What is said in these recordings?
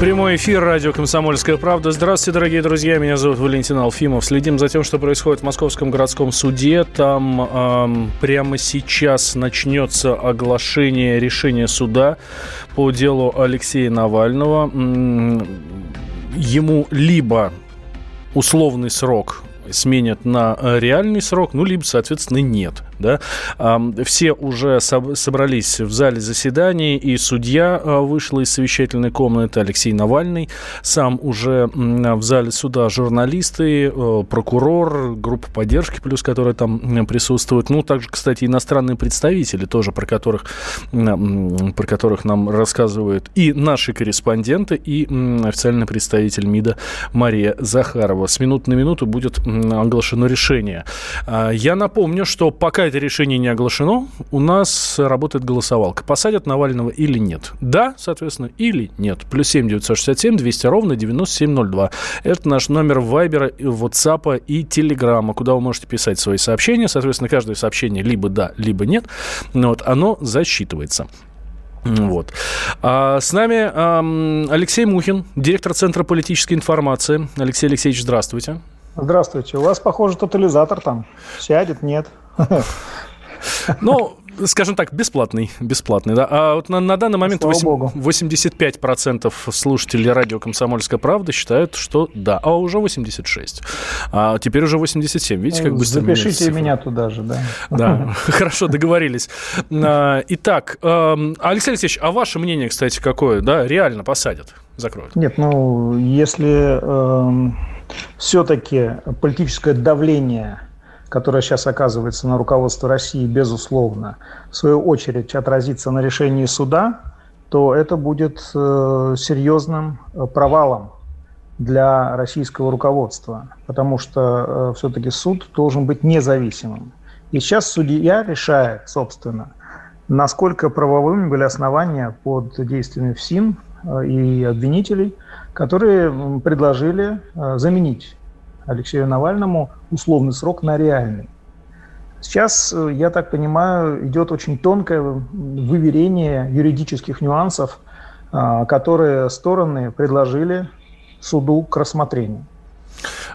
Прямой эфир радио «Комсомольская правда». Здравствуйте, дорогие друзья. Меня зовут Валентин Алфимов. Следим за тем, что происходит в Московском городском суде. Там эм, прямо сейчас начнется оглашение решения суда по делу Алексея Навального. Ему либо условный срок сменят на э, реальный срок, ну, либо, соответственно, нет. Да? Все уже собрались в зале заседаний, и судья э, вышла из совещательной комнаты, Алексей Навальный, сам уже в зале суда журналисты, э, прокурор, группа поддержки, плюс которые там присутствуют, ну, также, кстати, иностранные представители тоже, про которых, про которых нам рассказывают и наши корреспонденты, и официальный представитель МИДа Мария Захарова. С минуты на минуту будет оглашено решение. А, я напомню, что пока это решение не оглашено, у нас работает голосовалка. Посадят Навального или нет? Да, соответственно, или нет. Плюс 7 967 200 ровно 9702. Это наш номер Вайбера, WhatsApp и Телеграма, куда вы можете писать свои сообщения. Соответственно, каждое сообщение либо да, либо нет. Вот, оно засчитывается. Вот. А с нами эм, Алексей Мухин, директор Центра политической информации. Алексей Алексеевич, здравствуйте. Здравствуйте. У вас, похоже, тотализатор там. Сядет, нет. Ну, скажем так, бесплатный. Бесплатный, да. А вот на, на данный момент Слава 8, Богу. 85% слушателей радио «Комсомольская правда» считают, что да. А уже 86. А теперь уже 87. Видите, как быстро Запишите меня туда же, да. Да, хорошо, договорились. А, Итак, эм, Алексей Алексеевич, а ваше мнение, кстати, какое? Да, реально посадят, закроют? Нет, ну, если эм, все-таки политическое давление, которое сейчас оказывается на руководство России, безусловно, в свою очередь отразится на решении суда, то это будет э, серьезным э, провалом для российского руководства, потому что э, все-таки суд должен быть независимым. И сейчас судья решает, собственно, насколько правовыми были основания под действиями ФСИН и обвинителей, которые предложили заменить Алексею Навальному условный срок на реальный. Сейчас, э, я так понимаю, идет очень тонкое выверение юридических нюансов, э, которые стороны предложили суду к рассмотрению.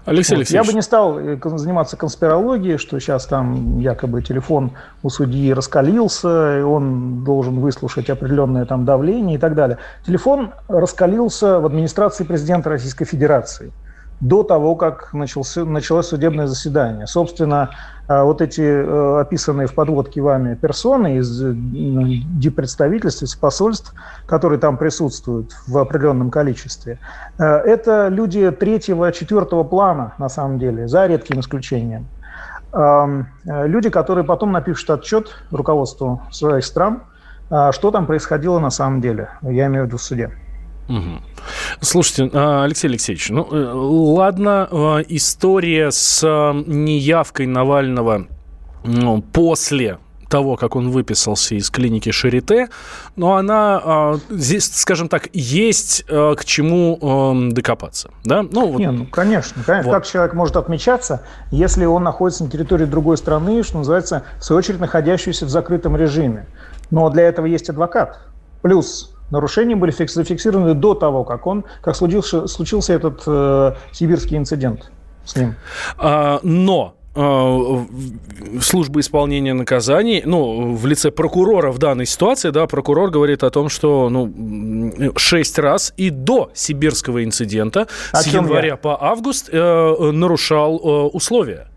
Алексей Вот. Я Алексеевич, бы не стал э, заниматься конспирологией, что сейчас там якобы телефон у судьи раскалился, и он должен выслушать определенное там давление и так далее. Телефон раскалился в администрации президента Российской Федерации до того, как начался, началось судебное заседание. Собственно, э, вот эти э, описанные в подводке вами персоны из э, дипредставительств, из посольств, которые там присутствуют в определенном количестве, это люди третьего, четвертого плана, на самом деле, за редким исключением. Эм, Люди, которые потом напишут отчет руководству своих стран, что там происходило на самом деле, я имею в виду в суде. Мгм. Слушайте, а, Алексей Алексеевич, ну э, ладно, э, история с э, неявкой Навального ну, после того, как он выписался из клиники Шарите, но она а, здесь, скажем так, есть э, к чему эм, докопаться, да? Ну, вот Не, ну конечно, конечно. Вот. Как человек может отмечаться, если он находится на территории другой страны, что называется, в свою очередь находящийся в закрытом режиме. Но для этого есть адвокат. Плюс нарушения были фикс- зафиксированы до того, как он, как случился, случился этот э, сибирский инцидент с ним. А, но а, служба исполнения наказаний, ну, в лице прокурора в данной ситуации, да, прокурор говорит о том, что, ну, шесть раз и до сибирского инцидента О с января я? по август э, нарушал э, условия.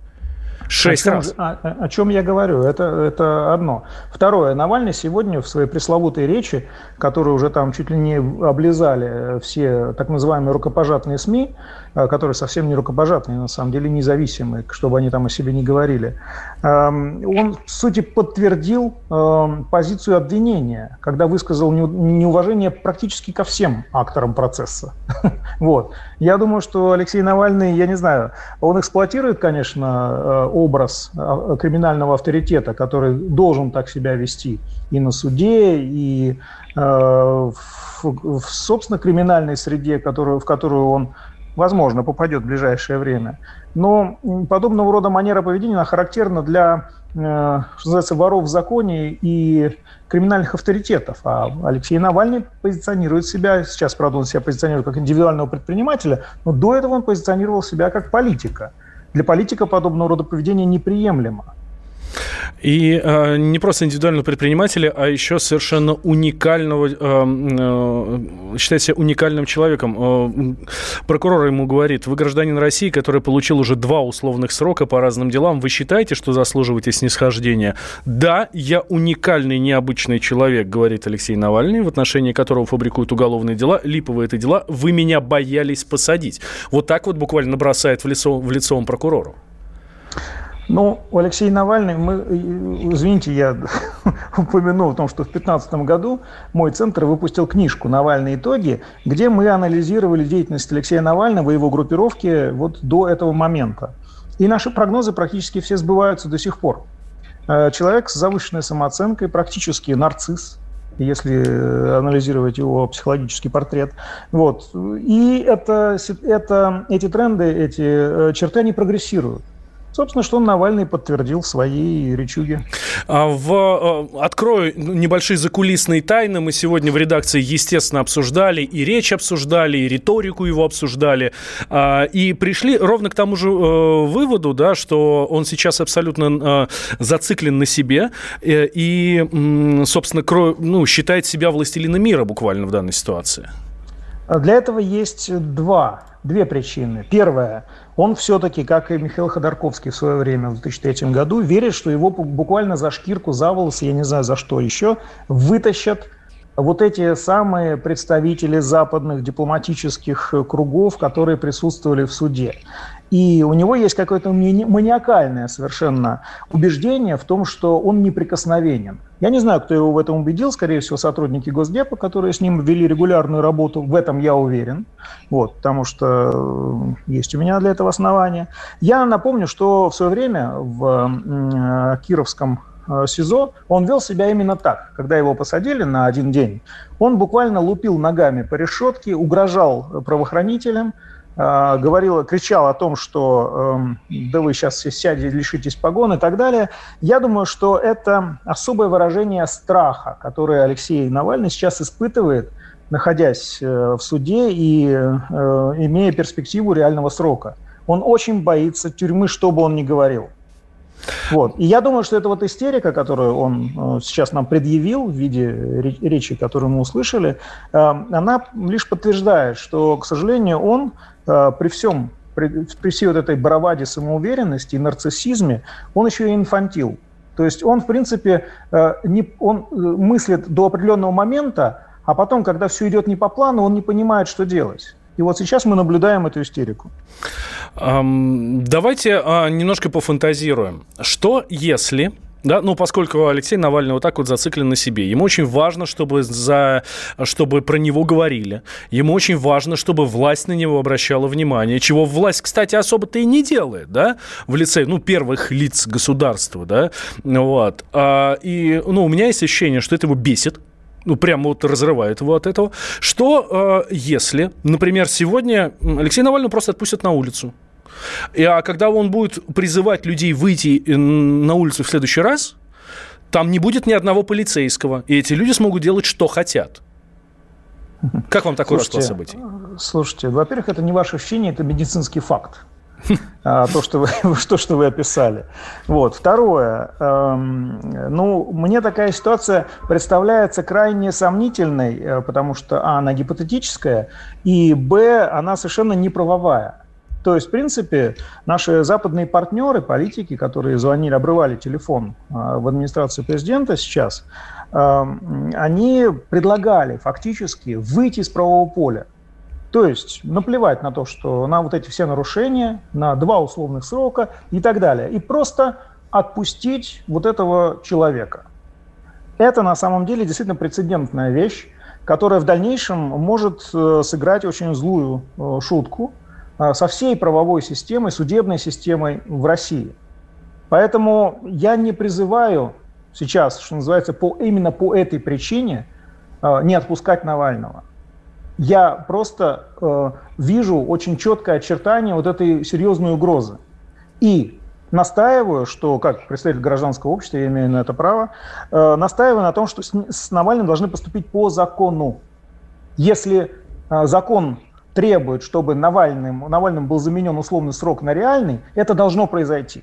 Шесть о чем, раз. же- О, о- о чем я говорю? Это, это одно. Второе. Навальный сегодня в своей пресловутой речи, которую уже там чуть ли не облизали э, все так называемые рукопожатные СМИ, э, которые совсем не рукопожатные, на самом деле независимые, чтобы они там о себе не говорили, эм, он, в сути, подтвердил эм, позицию обвинения, когда высказал неу- неуважение практически ко всем акторам процесса. Вот. Я думаю, что Алексей Навальный, я не знаю, он эксплуатирует, конечно, э, образ криминального авторитета, который должен так себя вести и на суде, и в, в собственно, криминальной среде, в которую он возможно, попадет в ближайшее время. Но подобного рода манера поведения характерна для, э, что называется, воров в законе и криминальных авторитетов. А Алексей Навальный позиционирует себя, сейчас, правда, он себя позиционирует как индивидуального предпринимателя, но до этого он позиционировал себя как политика. Для политика подобного рода поведение неприемлемо. И э, не просто индивидуального предпринимателя, а еще совершенно уникального, э, э, считает уникальным человеком. Э, прокурор ему говорит, вы гражданин России, который получил уже два условных срока по разным делам, вы считаете, что заслуживаете снисхождения? Да, я уникальный, необычный человек, говорит Алексей Навальный, в отношении которого фабрикуют уголовные дела, липовые это дела, вы меня боялись посадить. Вот так вот буквально бросает в лицо, в лицо он прокурору. Ну, у Алексея Навального, мы, извините, я упомянул о том, что в 2015 году мой центр выпустил книжку «Навальные итоги», где мы анализировали деятельность Алексея Навального и его группировки вот до этого момента. И наши прогнозы практически все сбываются до сих пор. Э, человек с завышенной самооценкой, практически нарцисс, если анализировать его психологический портрет. Вот. И это, это, эти тренды, эти э, черты, они прогрессируют. Собственно, что Навальный подтвердил в своей речуге. А в, а, открою небольшие закулисные тайны. Мы сегодня в редакции, естественно, обсуждали и речь обсуждали, и риторику его обсуждали. А, и пришли ровно к тому же э, выводу, да, что он сейчас абсолютно зациклен на себе э, и, собственно, ну, считает себя властелином мира буквально в данной ситуации. Для этого есть два, две причины. Первая – он все-таки, как и Михаил Ходорковский в свое время, в 2003 году, верит, что его буквально за шкирку, за волосы, я не знаю за что еще, вытащат вот эти самые представители западных дипломатических кругов, которые присутствовали в суде. И у него есть какое-то маниакальное совершенно убеждение в том, что он неприкосновенен. Я не знаю, кто его в этом убедил, скорее всего, сотрудники Госдепа, которые с ним вели регулярную работу, в этом я уверен, вот, потому что э, есть у меня для этого основания. Я напомню, что в свое время в Кировском э, СИЗО, он вел себя именно так. Когда его посадили на один день, он буквально лупил ногами по решетке, угрожал правоохранителям, говорила, кричал о том, что э, да вы сейчас сядете, лишитесь погон и так далее. Я думаю, что это особое выражение страха, которое Алексей Навальный сейчас испытывает, находясь э, в суде и э, имея перспективу реального срока. Он очень боится тюрьмы, что бы он ни говорил. Вот. И я думаю, что эта вот истерика, которую он э, сейчас нам предъявил в виде речи, которую мы услышали, э, она лишь подтверждает, что, к сожалению, он э, при всем, при, при всей вот этой браваде самоуверенности и нарциссизме, он еще и инфантил. То есть он, в принципе, не, он мыслит до определенного момента, а потом, когда все идет не по плану, он не понимает, что делать. И вот сейчас мы наблюдаем эту истерику. Давайте а, немножко пофантазируем. Что если да, ну, поскольку Алексей Навальный вот так вот зациклен на себе. Ему очень важно, чтобы, за, чтобы про него говорили. Ему очень важно, чтобы власть на него обращала внимание, чего власть, кстати, особо-то и не делает, да, в лице, ну, первых лиц государства, да, вот. А, и, ну, у меня есть ощущение, что это его бесит, ну, прямо вот разрывает его от этого. Что э, если, например, сегодня Алексей Навальный просто отпустят на улицу? И, а когда он будет призывать людей выйти э, на улицу в следующий раз, там не будет ни одного полицейского, и эти люди смогут делать, что хотят. Как вам такой расклад событий? Слушайте, во-первых, это не ваше ощущение, это медицинский факт. А, то, что вы, то, что вы описали. Вот. Второе. Эм, ну, мне такая ситуация представляется крайне сомнительной, э, потому что, а, она гипотетическая, и, б, она совершенно не правовая. То есть, в принципе, наши западные партнеры, политики, которые звонили, обрывали телефон э, в администрацию президента сейчас, э, они предлагали фактически выйти из правового поля. То есть наплевать на то, что на вот эти все нарушения, на два условных срока и так далее. И просто отпустить вот этого человека. Это на самом деле действительно прецедентная вещь, которая в дальнейшем может э, сыграть очень злую э, шутку э, со всей правовой системой, судебной системой в России. Поэтому я не призываю сейчас, что называется, по, именно по этой причине не отпускать Навального. Я просто э, вижу очень четкое очертание вот этой серьезной угрозы. И настаиваю, что, как представитель гражданского общества, я имею на это право, э, настаиваю на том, что с, с Навальным должны поступить по закону. Если э, закон требует, чтобы Навальным, Навальным был заменен условный срок на реальный, это должно произойти.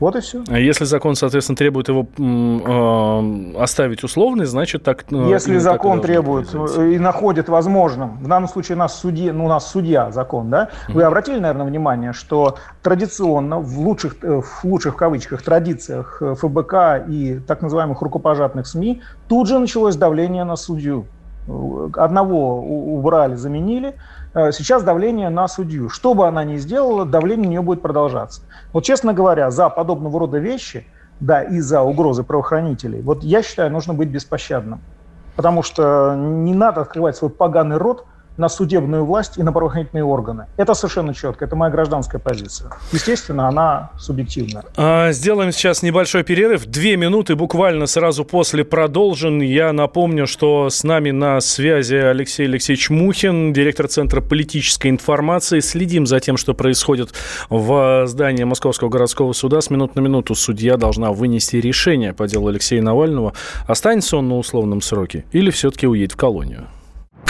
Вот и все. А если закон, соответственно, требует его э, оставить условный, значит так. Э, если закон требует э, и находит возможным, в данном случае у нас судья, ну у нас судья закон, да? Вы обратили, наверное, внимание, что традиционно в лучших, э, в лучших в кавычках традициях ФБК и так называемых рукопожатных СМИ тут же началось давление на судью. Одного убрали, заменили, Э, сейчас давление на судью. Что бы она ни сделала, давление на нее будет продолжаться. Вот, честно говоря, за подобного рода вещи, да, и за угрозы правоохранителей, вот я считаю, нужно быть беспощадным. Потому что не надо открывать свой поганый рот – на судебную власть и на правоохранительные органы. Это совершенно четко, это моя гражданская позиция. Естественно, она субъективная. А, сделаем сейчас небольшой перерыв. Две минуты буквально сразу после продолжен. Я напомню, что с нами на связи Алексей Алексеевич Мухин, директор Центра политической информации. Следим за тем, что происходит в здании Московского городского суда. С минут на минуту судья должна вынести решение по делу Алексея Навального. Останется он на условном сроке или все-таки уедет в колонию?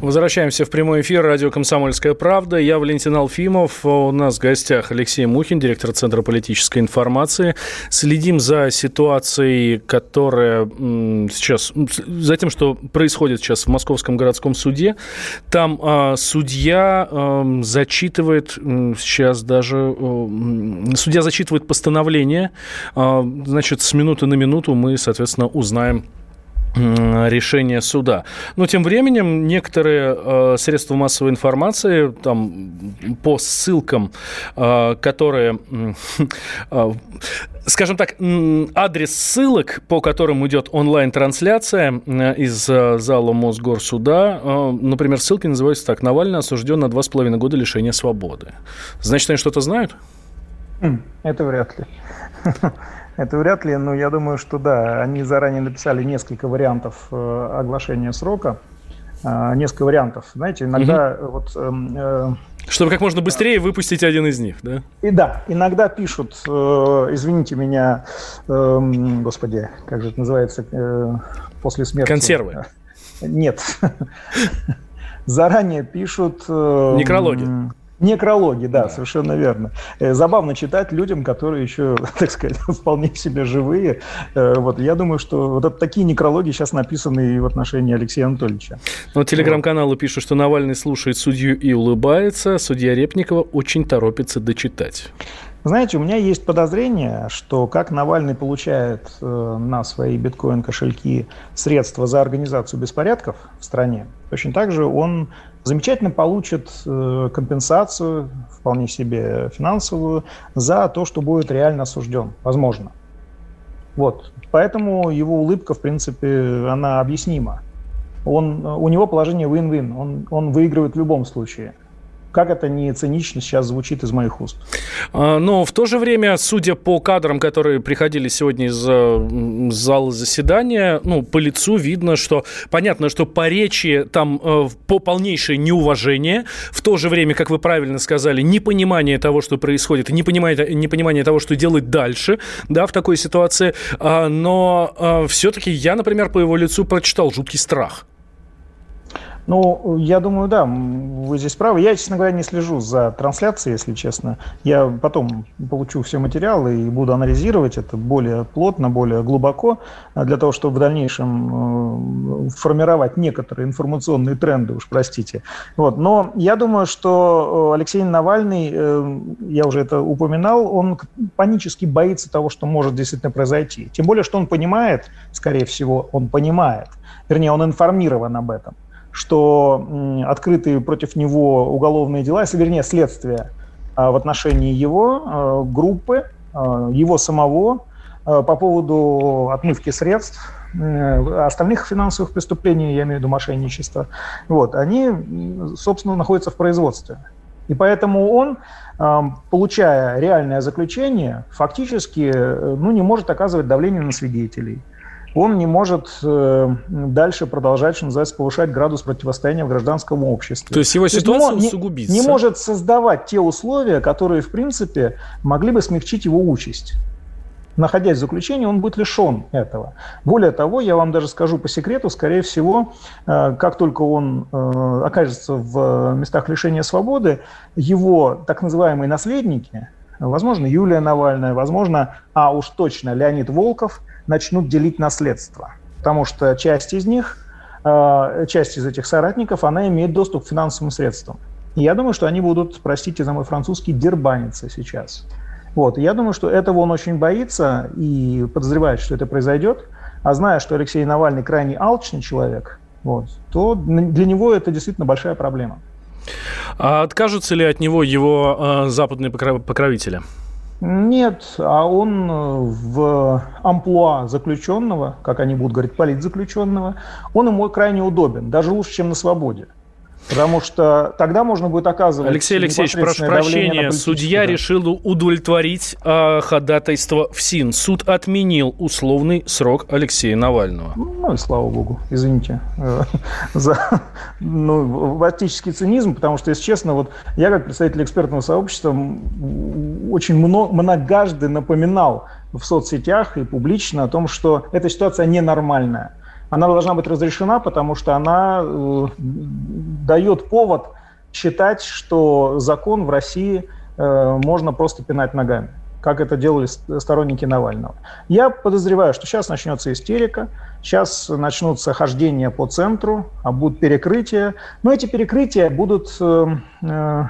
Возвращаемся в прямой эфир радио «Комсомольская правда». Я Валентин Алфимов. У нас в гостях Алексей Мухин, директор Центра политической информации. Следим за ситуацией, которая сейчас... За тем, что происходит сейчас в Московском городском суде. Там э, судья э, зачитывает сейчас даже... Э, судья зачитывает постановление. Э, значит, с минуты на минуту мы, соответственно, узнаем решения суда. Но тем временем некоторые э, средства массовой информации там по ссылкам, э, которые, э, скажем так, адрес ссылок, по которым идет онлайн-трансляция э, из э, зала Мосгорсуда, э, например, ссылки называются так: Навальный осужден на два с половиной года лишения свободы. Значит, они что-то знают? Это вряд ли. Это вряд ли, но я думаю, что да, они заранее написали несколько вариантов э, оглашения срока, э, несколько вариантов. Знаете, иногда угу. вот... Эм, э, чтобы как можно быстрее выпустить один из них, да? И да, иногда пишут, э, извините меня, э, господи, как же это называется, после смерти. Консервы. Нет. Заранее пишут... Э, Некрологи. Некрологи, да, да, совершенно верно. Э, забавно читать людям, которые еще, так сказать, вполне себе живые. Э, вот я думаю, что вот это, такие некрологи сейчас написаны и в отношении Алексея Анатольевича. Ну, телеграм-каналы вот. пишут, что Навальный слушает судью и улыбается, судья Репникова очень торопится дочитать. Знаете, у меня есть подозрение, что как Навальный получает э, на свои биткоин-кошельки средства за организацию беспорядков в стране, точно так же он замечательно получит э, компенсацию, вполне себе финансовую, за то, что будет реально осужден, возможно. Вот. Поэтому его улыбка, в принципе, она объяснима. Он, у него положение win-win, он, он выигрывает в любом случае. Как это не цинично сейчас звучит из моих уст. А, но в то же время, судя по кадрам, которые приходили сегодня из э, зала заседания, ну, по лицу видно, что понятно, что по речи там э, по полнейшее неуважение, в то же время, как вы правильно сказали, непонимание того, что происходит, непонимание, непонимание того, что делать дальше, да, в такой ситуации, а, но а, все-таки я, например, по его лицу прочитал жуткий страх. Ну, я думаю, да, вы здесь правы. Я, честно говоря, не слежу за трансляцией, если честно. Я потом получу все материалы и буду анализировать это более плотно, более глубоко, а, для того, чтобы в дальнейшем э, формировать некоторые информационные тренды, уж простите. Вот. Но я думаю, что э, Алексей Навальный, э, я уже это упоминал, он панически боится того, что может действительно произойти. Тем более, что он понимает, скорее всего, он понимает, вернее, он информирован об этом – что открытые против него уголовные дела, если вернее следствие а, в отношении его а, группы, а, его самого по поводу отмывки средств, остальных финансовых преступлений, я имею в виду мошенничество, вот, они, собственно, находятся в производстве. И поэтому он, получая реальное заключение, фактически ну, не может оказывать давление на свидетелей – он не может э, дальше продолжать, что называется, повышать градус противостояния в гражданском обществе. То есть его ситуация есть, усугубится? Не, не может создавать те условия, которые, в принципе, могли бы смягчить его участь. Находясь в заключении, он будет лишен этого. Более того, я вам даже скажу по секрету, скорее всего, э, как только он э, окажется в местах лишения свободы, его так называемые наследники, возможно, Юлия Навальная, возможно, а уж точно Леонид Волков – начнут делить наследство. Потому что часть из них, э, часть из этих соратников, она имеет доступ к финансовым средствам. И я думаю, что они будут, простите за мой французский, дербаниться сейчас. Вот. Я думаю, что этого он очень боится и подозревает, что это произойдет. А зная, что Алексей Навальный крайне алчный человек, вот, то для него это действительно большая проблема. А откажутся ли от него его э, западные покровители? Нет, а он э, в амплуа заключенного, как они будут говорить, политзаключенного, он ему крайне удобен, даже лучше, чем на свободе. Потому что тогда можно будет оказывать... Алексей Алексеевич, прошу прощения, судья да. решил удовлетворить э, ходатайство в СИН. Суд отменил условный срок Алексея Навального. Ну и слава богу, извините э, за ну, ватический цинизм, потому что, если честно, вот я как представитель экспертного сообщества очень много, многожды напоминал в соцсетях и публично о том, что эта ситуация ненормальная она должна быть разрешена, потому что она э, дает повод считать, что закон в России э, можно просто пинать ногами, как это делали сторонники Навального. Я подозреваю, что сейчас начнется истерика, сейчас начнутся хождения по центру, а будут перекрытия. Но эти перекрытия будут э, э,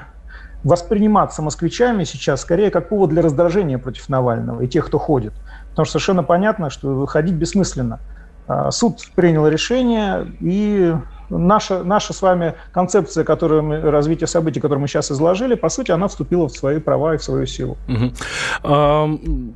восприниматься москвичами сейчас скорее как повод для раздражения против Навального и тех, кто ходит. Потому что совершенно понятно, что ходить бессмысленно. А, суд принял решение, и наша, наша с вами концепция которую мы, развития событий, которую мы сейчас изложили, по сути, она вступила в свои права и в свою силу. Угу.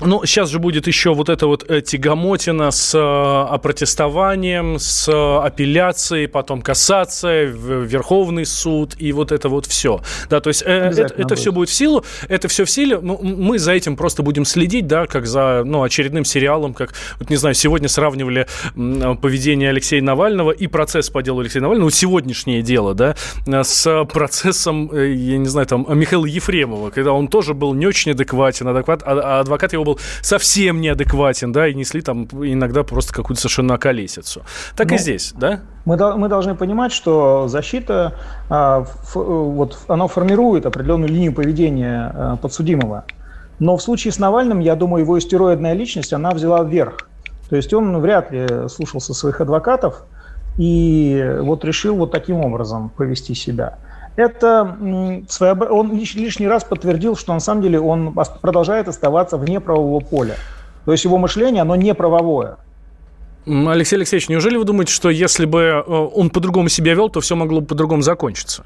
Ну, сейчас же будет еще вот эта вот э, тягомотина с э, опротестованием, с э, апелляцией, потом кассация, Верховный суд и вот это вот все. Да, то есть это, это все будет в силу, это все в силе. Ну, мы за этим просто будем следить, да, как за ну, очередным сериалом, как, вот не знаю, сегодня сравнивали поведение Алексея Навального и процесс по делу Алексея Навального, ну, сегодняшнее дело, да, с процессом, я не знаю, там, Михаила Ефремова, когда он тоже был не очень адекватен, адекват, а, а адвокат его был совсем неадекватен, да, и несли там иногда просто какую-то совершенно околесицу. Так ну, и здесь, да? Мы, мы должны понимать, что защита, а, ф, вот, она формирует определенную линию поведения а, подсудимого. Но в случае с Навальным, я думаю, его истероидная личность, она взяла вверх. То есть он вряд ли слушался своих адвокатов и вот решил вот таким образом повести себя это своеоб... он лишний раз подтвердил, что на самом деле он продолжает оставаться вне правового поля. То есть его мышление, оно не правовое. Алексей Алексеевич, неужели вы думаете, что если бы э, он по-другому себя вел, то все могло бы по-другому закончиться?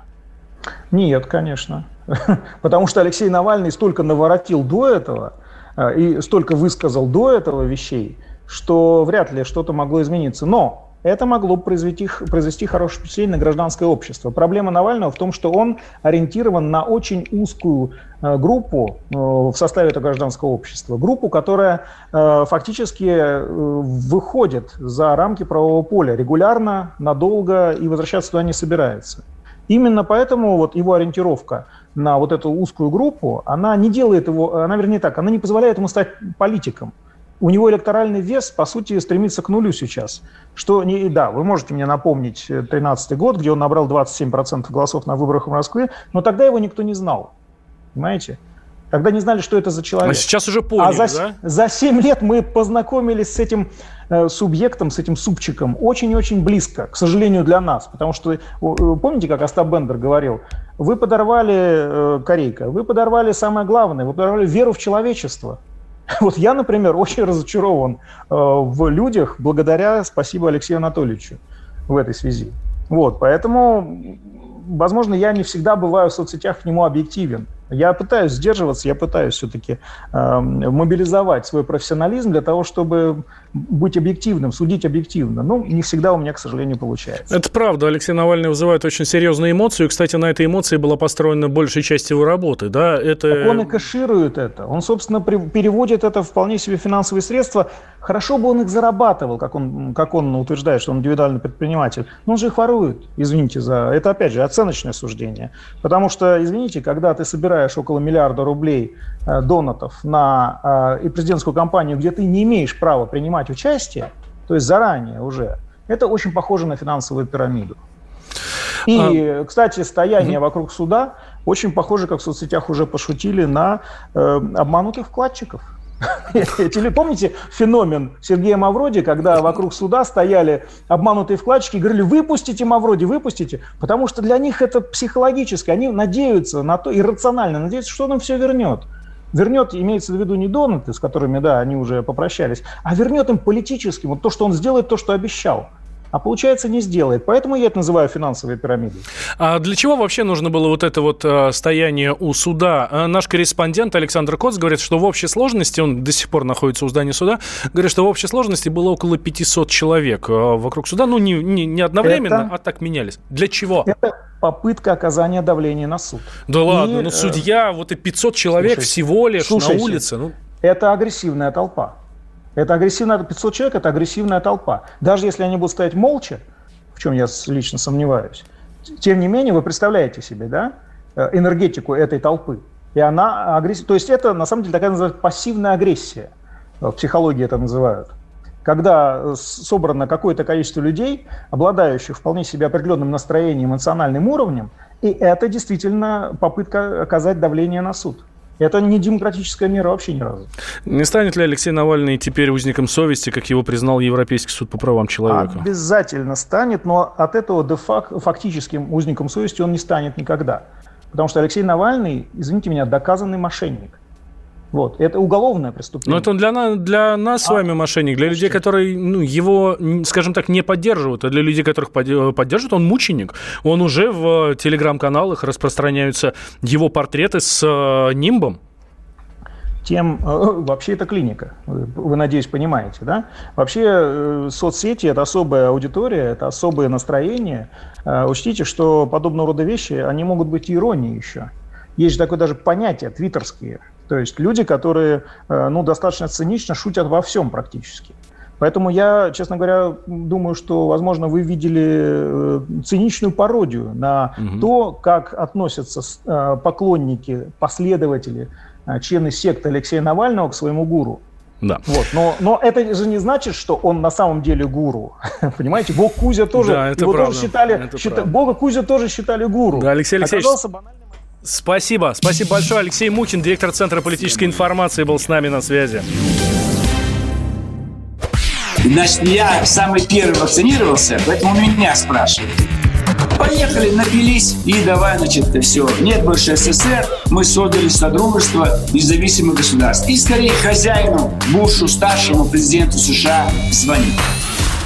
Нет, конечно. Потому что Алексей Навальный столько наворотил до этого э, и столько высказал до этого вещей, что вряд ли что-то могло измениться. Но это могло произвести, произвести хорошее впечатление на гражданское общество. Проблема Навального в том, что он ориентирован на очень узкую э, группу э, в составе этого гражданского общества. Группу, которая э, фактически выходит за рамки правового поля регулярно, надолго и возвращаться туда не собирается. Именно поэтому вот его ориентировка на вот эту узкую группу, она не делает его, она вернее так, она не позволяет ему стать политиком у него электоральный вес, по сути, стремится к нулю сейчас. Что, не, да, вы можете мне напомнить 2013 год, где он набрал 27% голосов на выборах в Москве, но тогда его никто не знал. Понимаете? Тогда не знали, что это за человек. А сейчас уже поняли, а за, да? за 7 лет мы познакомились с этим э, субъектом, с этим супчиком очень и очень близко, к сожалению, для нас. Потому что, э, помните, как Остап Бендер говорил, вы подорвали, э, Корейка, вы подорвали самое главное, вы подорвали веру в человечество. Вот я, например, очень разочарован э, в людях благодаря, спасибо Алексею Анатольевичу в этой связи. Вот, поэтому, возможно, я не всегда бываю в соцсетях к нему объективен. Я пытаюсь сдерживаться, я пытаюсь все-таки э, мобилизовать свой профессионализм для того, чтобы быть объективным, судить объективно. Ну, не всегда у меня, к сожалению, получается. Это правда. Алексей Навальный вызывает очень серьезные эмоции. И, кстати, на этой эмоции была построена большая часть его работы. Да? Это... Так он и кэширует это. Он, собственно, переводит это вполне себе финансовые средства. Хорошо бы он их зарабатывал, как он, как он утверждает, что он индивидуальный предприниматель. Но он же их ворует, извините за... Это, опять же, оценочное суждение. Потому что, извините, когда ты собираешь около миллиарда рублей э, донатов на э, президентскую кампанию, где ты не имеешь права принимать принимать участие, то есть заранее уже, это очень похоже на финансовую пирамиду. И, а... кстати, стояние угу. вокруг суда очень похоже, как в соцсетях уже пошутили, на э, обманутых вкладчиков. Или помните феномен Сергея Мавроди, когда вокруг суда стояли обманутые вкладчики и говорили, выпустите Мавроди, выпустите, потому что для них это психологически, они надеются на то, иррационально надеются, что он им все вернет вернет, имеется в виду не донаты, с которыми, да, они уже попрощались, а вернет им политически, вот то, что он сделает, то, что обещал. А получается не сделает. Поэтому я это называю финансовой пирамидой. А для чего вообще нужно было вот это вот э, стояние у суда? Э, наш корреспондент Александр Коц говорит, что в общей сложности, он до сих пор находится у здания суда, говорит, что в общей сложности было около 500 человек э, вокруг суда. Ну, не, не, не одновременно, это, а так менялись. Для чего? Это попытка оказания давления на суд. Да и, ладно, ну судья, вот и 500 человек слушайте, всего лишь слушайте, на улице. Ну... Это агрессивная толпа. Это агрессивная, 500 человек – это агрессивная толпа. Даже если они будут стоять молча, в чем я лично сомневаюсь, тем не менее, вы представляете себе, да, э, энергетику этой толпы. И она агрессия. То есть это, на самом деле, такая называется пассивная агрессия. В психологии это называют когда э, собрано какое-то количество людей, обладающих вполне себе определенным настроением, эмоциональным уровнем, и это действительно попытка оказать давление на суд. Это не демократическая мера вообще ни разу. Не станет ли Алексей Навальный теперь узником совести, как его признал Европейский суд по правам человека? Обязательно станет, но от этого де факто фактическим узником совести он не станет никогда. Потому что Алексей Навальный, извините меня, доказанный мошенник. Вот. Это уголовное преступление. Но это для, для нас а, с вами мошенник, для людей, которые ну, его, скажем так, не поддерживают, а для людей, которых поддерживают, он мученик. Он уже в телеграм-каналах распространяются его портреты с э, нимбом. Тем, э, вообще это клиника, вы, надеюсь, понимаете, да? Вообще э, соцсети – это особая аудитория, это особое настроение. Учтите, что подобного рода вещи, они могут быть иронией еще. Есть же такое даже понятие, твиттерские – то есть люди, которые э, ну, достаточно цинично шутят во всем практически. Поэтому я, честно говоря, думаю, что, возможно, вы видели э, циничную пародию на угу. то, как относятся э, поклонники, последователи, члены секты Алексея Навального к своему гуру. Да. Вот. Но, но это же не значит, что он на самом деле гуру. Понимаете, Бог Кузя тоже, да, это его правда. тоже считали, это счита, Бога Кузя тоже считали гуру. Да, Алексей Алексеевич, Оказался банальным Спасибо. Спасибо большое. Алексей Мухин, директор Центра политической информации, был с нами на связи. Значит, я самый первый вакцинировался, поэтому меня спрашивают. Поехали, напились и давай, значит, все. Нет больше СССР, мы создали Содружество независимых государств. И скорее хозяину, Бушу, старшему президенту США звонить.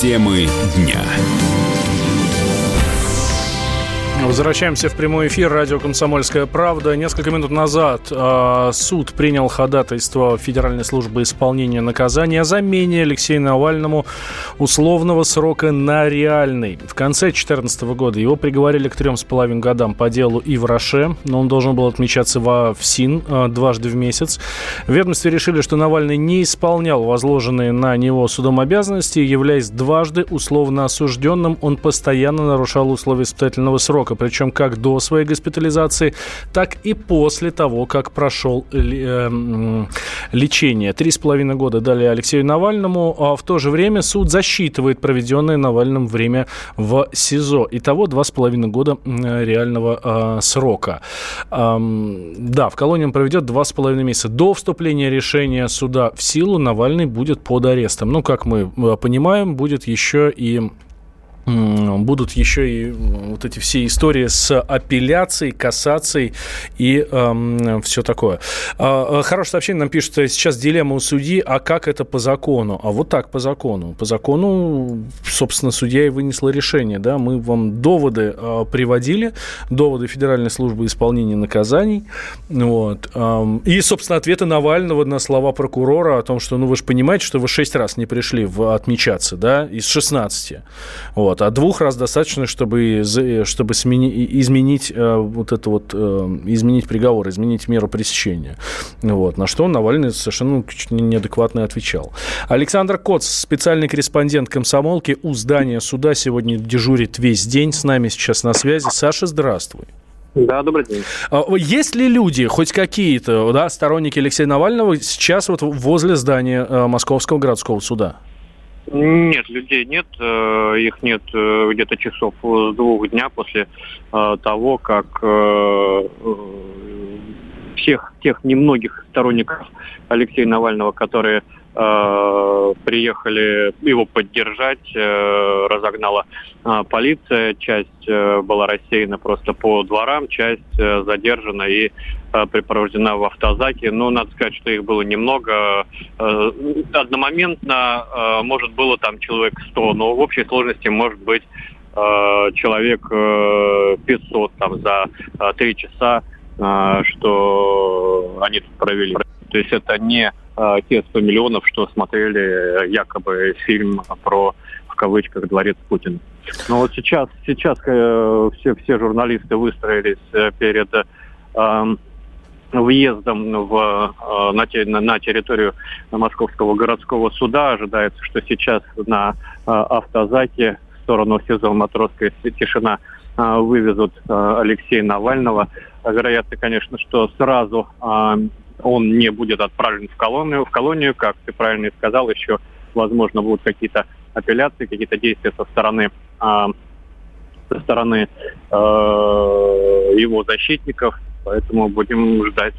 Темы дня. Возвращаемся в прямой эфир. Радио «Комсомольская правда». Несколько минут назад э, суд принял ходатайство Федеральной службы исполнения наказания о замене Алексею Навальному условного срока на реальный. В конце 2014 года его приговорили к трем с половиной годам по делу и в Роше, но он должен был отмечаться во ФСИН э, дважды в месяц. Ведомстве решили, что Навальный не исполнял возложенные на него судом обязанности, являясь дважды условно осужденным, он постоянно нарушал условия испытательного срока человека, причем как до своей госпитализации, так и после того, как прошел э, лечение. Три с половиной года дали Алексею Навальному, а в то же время суд засчитывает проведенное Навальным время в СИЗО. Итого два с половиной года реального э, срока. Да, в колонии он проведет два с половиной месяца. До вступления решения суда в силу Навальный будет под арестом. Ну, как мы э, понимаем, будет еще и будут еще и вот эти все истории с апелляцией, кассацией и эм, все такое. А, хорошее сообщение нам пишут, сейчас дилемма у судьи, а как это по закону? А вот так по закону. По закону, собственно, судья и вынесла решение. Да? Мы вам доводы э, приводили, доводы Федеральной службы исполнения наказаний. Вот. Эм, и, собственно, ответы Навального на слова прокурора о том, что, ну, вы же понимаете, что вы шесть раз не пришли в отмечаться, да, из 16. Вот. Вот. А двух раз достаточно, чтобы, чтобы смени, изменить э, вот это вот, э, изменить приговор, изменить меру пресечения. Вот. На что Навальный совершенно неадекватно отвечал. Александр Коц, специальный корреспондент комсомолки у здания суда, сегодня дежурит весь день с нами сейчас на связи. Саша, здравствуй. Да, добрый день. А, есть ли люди, хоть какие-то, да, сторонники Алексея Навального сейчас вот возле здания э, Московского городского суда? Нет, людей нет. Э, их нет э, где-то часов с двух дня после э, того, как всех тех немногих сторонников Алексея Навального, которые приехали его поддержать, разогнала полиция, часть была рассеяна просто по дворам, часть задержана и Э, припровождена в автозаке. Но надо сказать, что их было немного. Э, одномоментно, э, может, было там человек 100, но в общей сложности может быть человек 500 там за три часа, что они тут провели. То есть это не те 100 миллионов, что смотрели якобы фильм про в кавычках дворец Путина. Но вот сейчас, сейчас все, все журналисты выстроились перед въездом в, э, на, на территорию Московского городского суда. Ожидается, что сейчас на э, автозаке в сторону СИЗО «Матросская тишина» э, вывезут Алексея Навального. Вероятно, конечно, что сразу он не будет отправлен в колонию, в колонию, как ты правильно сказал, еще, возможно, будут какие-то апелляции, какие-то действия со стороны со стороны э, его защитников, поэтому будем ждать,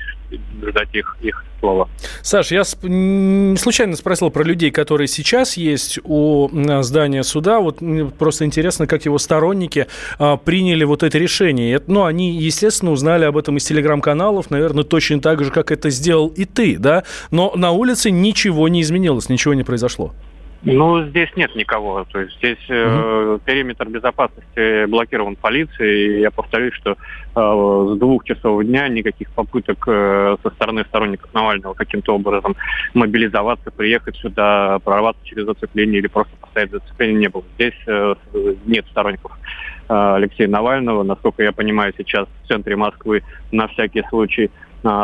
ждать их, их слова. Саш, я случайно спросил про людей, которые сейчас есть у здания суда. Вот мне просто интересно, как его сторонники а, приняли вот это решение. Ну, они, естественно, узнали об этом из телеграм-каналов, наверное, точно так же, как это сделал и ты, да? Но на улице ничего не изменилось, ничего не произошло. Ну, здесь нет никого. То есть здесь э, периметр безопасности блокирован полицией. И я повторюсь, что э, с двух часов дня никаких попыток э, со стороны сторонников Навального каким-то образом мобилизоваться, приехать сюда, прорваться через зацепление или просто поставить зацепление не было. Здесь э, нет сторонников э, Алексея Навального. Насколько я понимаю, сейчас в центре Москвы на всякий случай а,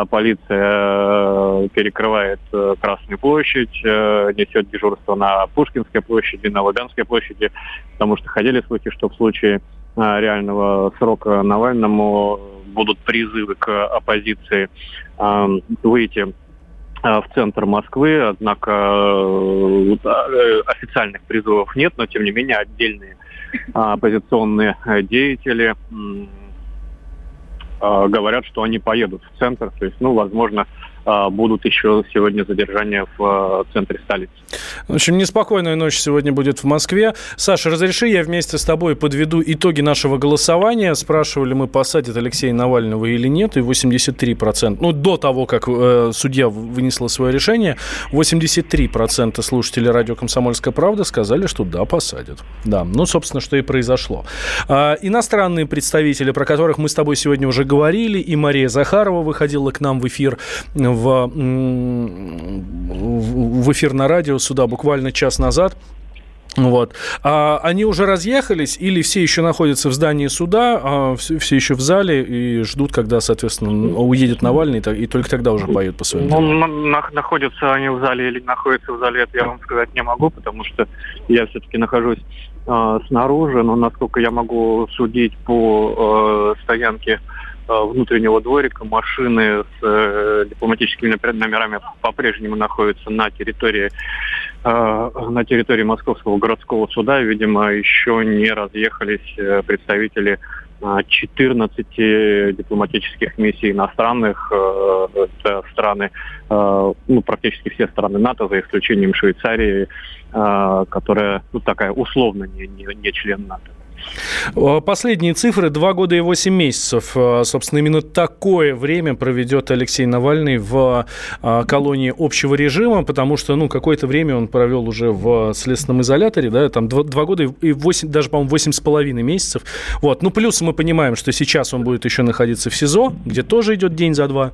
полиция э, перекрывает э, Красную площадь, э, несет дежурство на Пушкинской площади, на Лубянской площади, потому что ходили слухи, что в случае реального срока Навальному будут призывы к оппозиции выйти в центр Москвы, однако официальных призывов нет, но тем не менее отдельные оппозиционные деятели говорят, что они поедут в центр. То есть, ну, возможно, будут еще сегодня задержания в а, центре столицы. В общем, неспокойная ночь сегодня будет в Москве. Саша, разреши, я вместе с тобой подведу итоги нашего голосования. Спрашивали мы, посадят Алексея Навального или нет, и 83%, ну, до того, как э, судья вынесла свое решение, 83% слушателей радио «Комсомольская правда» сказали, что да, посадят. Да, ну, собственно, что и произошло. А, иностранные представители, про которых мы с тобой сегодня уже говорили, и Мария Захарова выходила к нам в эфир в, в эфир на радио сюда буквально час назад. Вот. А они уже разъехались или все еще находятся в здании суда, а все, все еще в зале и ждут, когда, соответственно, уедет Навальный, и только тогда уже поют по своим Ну, на, находятся они в зале или находятся в зале, это я вам сказать не могу, потому что я все-таки нахожусь э, снаружи, но насколько я могу судить по э, стоянке внутреннего дворика машины с э, дипломатическими номерами по-прежнему находятся на территории э, на территории Московского городского суда. Видимо, еще не разъехались э, представители 14 дипломатических миссий иностранных. Э, это страны, ну, практически все страны НАТО, за исключением Швейцарии, которая ну, такая условно не, не, не член НАТО. Последние цифры. Два года и восемь месяцев. Э, собственно, именно такое время проведет Алексей Навальный в э, колонии общего режима, потому что, ну, какое-то время он провел уже в следственном изоляторе, да, там два, два года и восемь, даже, по-моему, восемь с половиной месяцев. Вот. Ну, плюс мы понимаем, что сейчас он будет еще находиться в СИЗО, где тоже идет день за два.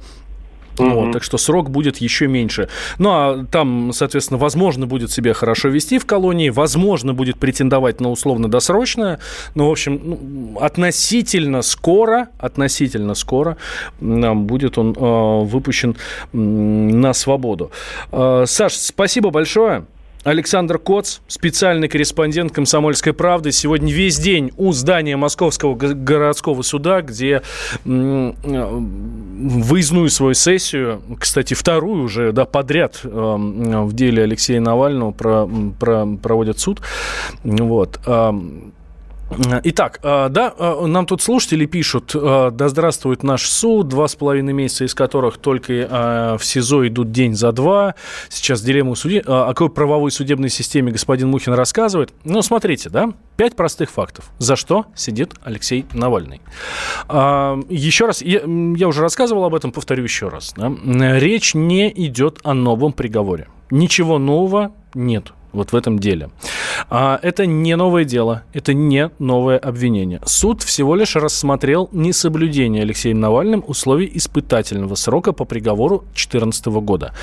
Mm-hmm. Вот, так что срок будет еще меньше. Ну, а там, соответственно, возможно будет себя хорошо вести в колонии, возможно будет претендовать на условно-досрочное. Ну, в общем, ну, относительно скоро, относительно скоро э, будет он э, выпущен э, на свободу. Э, Саш, спасибо большое. Александр Коц, специальный корреспондент «Комсомольской правды». Сегодня весь день у здания Московского городского суда, где выездную свою сессию, кстати, вторую уже да, подряд в деле Алексея Навального про, про, проводят суд. Вот. Итак, э, да, э, нам тут слушатели пишут, э, да здравствует наш суд, два с половиной месяца из которых только в СИЗО идут день за два. Сейчас дилемму суде, о какой правовой судебной системе господин Мухин рассказывает. Ну, смотрите, да, пять простых фактов. За что сидит Алексей Навальный? Еще раз, я уже рассказывал об этом, повторю еще раз. Да? Речь не идет о новом приговоре. Ничего нового нет вот в этом деле. А, это не новое дело, это не новое обвинение. Суд всего лишь рассмотрел несоблюдение Алексеем Навальным условий испытательного срока по приговору 2014 года.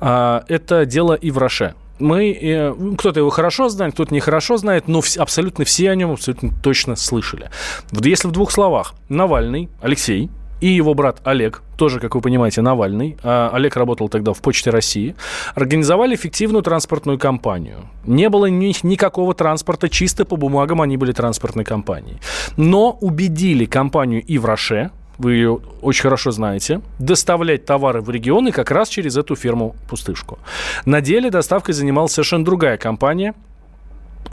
А, это дело и в Роше мы, э, кто-то его хорошо знает, кто-то нехорошо знает, но абсолютно все о нем абсолютно точно слышали. Если в двух словах, Навальный, Алексей, и его брат Олег, тоже, как вы понимаете, Навальный, а Олег работал тогда в Почте России, организовали фиктивную транспортную компанию. Не было ни, никакого транспорта, чисто по бумагам они были транспортной компанией. Но убедили компанию Ивраше, вы ее очень хорошо знаете, доставлять товары в регионы как раз через эту фирму «Пустышку». На деле доставкой занималась совершенно другая компания –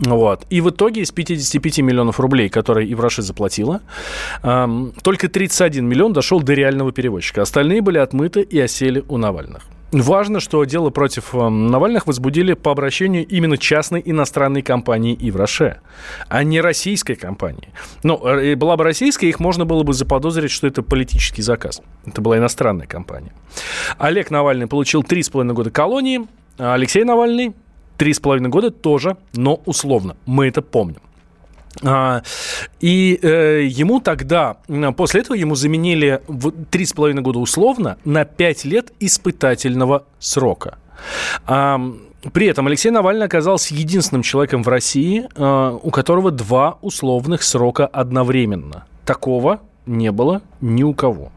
вот. И в итоге из 55 миллионов рублей, которые Ивраши заплатила, эм, только 31 миллион дошел до реального перевозчика. Остальные были отмыты и осели у Навальных. Важно, что дело против э, Навальных возбудили по обращению именно частной иностранной компании Ивраше, а не российской компании. Ну, э, была бы российская, их можно было бы заподозрить, что это политический заказ. Это была иностранная компания. Олег Навальный получил 3,5 года колонии, а Алексей Навальный Три с половиной года тоже, но условно. Мы это помним. А, и э, ему тогда, после этого ему заменили три с половиной года условно на пять лет испытательного срока. А, при этом Алексей Навальный оказался единственным человеком в России, э, у которого два условных срока одновременно. Такого не было ни у кого.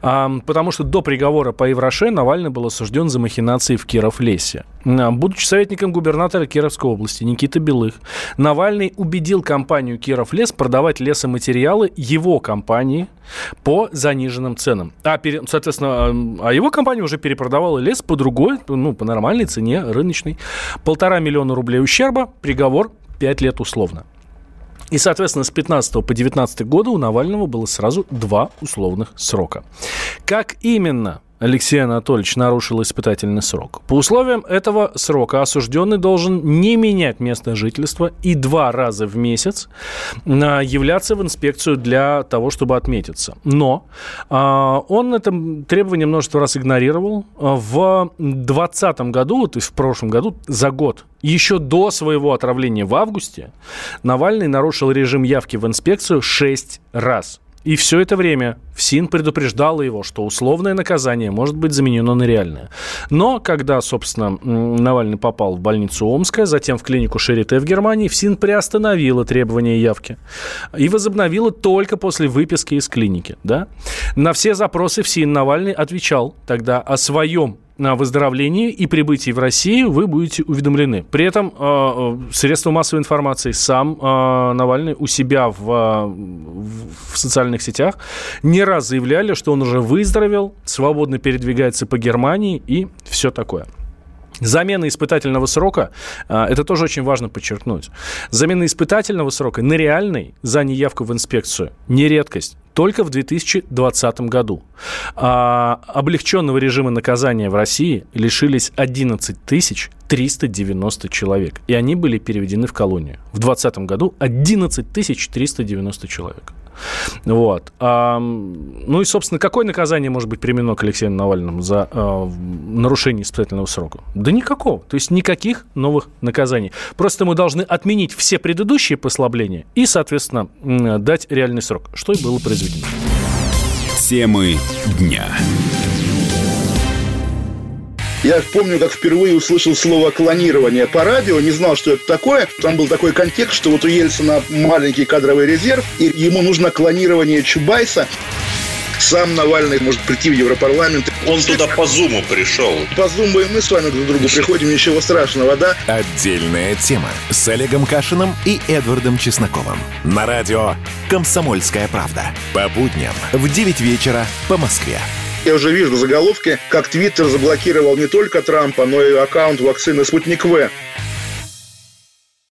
Потому что до приговора по Евроше Навальный был осужден за махинации в Киров-Лесе. Будучи советником губернатора Кировской области Никита Белых, Навальный убедил компанию Киров-Лес продавать лесоматериалы его компании по заниженным ценам. А, соответственно, а его компания уже перепродавала лес по другой, ну, по нормальной цене, рыночной. Полтора миллиона рублей ущерба, приговор 5 лет условно. И, соответственно, с 15 по 19 года у Навального было сразу два условных срока. Как именно Алексей Анатольевич нарушил испытательный срок. По условиям этого срока осужденный должен не менять место жительства и два раза в месяц а, являться в инспекцию для того, чтобы отметиться. Но а, он это требование множество раз игнорировал. В 2020 году, то есть в прошлом году, за год еще до своего отравления в августе Навальный нарушил режим явки в инспекцию 6 раз. И все это время ФСИН предупреждала его, что условное наказание может быть заменено на реальное. Но когда, собственно, Навальный попал в больницу Омская, затем в клинику Шерите в Германии, ФСИН приостановила требования явки и возобновила только после выписки из клиники. Да? На все запросы ФСИН Навальный отвечал тогда о своем выздоровлении и прибытии в Россию вы будете уведомлены. При этом э, э средства массовой информации сам э, Навальный у себя в, э, в социальных сетях не раз заявляли, что он уже выздоровел, свободно передвигается по Германии и все такое. Замена испытательного срока, э, это тоже очень важно подчеркнуть, замена испытательного срока на реальный за неявку в инспекцию не редкость только в 2020 году. А, облегченного режима наказания в России лишились 11 390 человек. И они были переведены в колонию. В 2020 году 11 390 человек. Вот. А, ну и, собственно, какое наказание может быть применено к Алексею Навальному за а, нарушение испытательного срока? Да никакого. То есть никаких новых наказаний. Просто мы должны отменить все предыдущие послабления и, соответственно, дать реальный срок, что и было произведено. Темы дня. Я помню, как впервые услышал слово клонирование по радио, не знал, что это такое. Там был такой контекст, что вот у Ельцина маленький кадровый резерв, и ему нужно клонирование Чубайса сам Навальный может прийти в Европарламент. Он туда по Зуму пришел. По Зуму и мы с вами друг к другу приходим, ничего страшного, да? Отдельная тема с Олегом Кашиным и Эдвардом Чесноковым. На радио «Комсомольская правда». По будням в 9 вечера по Москве. Я уже вижу заголовки, как Твиттер заблокировал не только Трампа, но и аккаунт вакцины «Спутник В».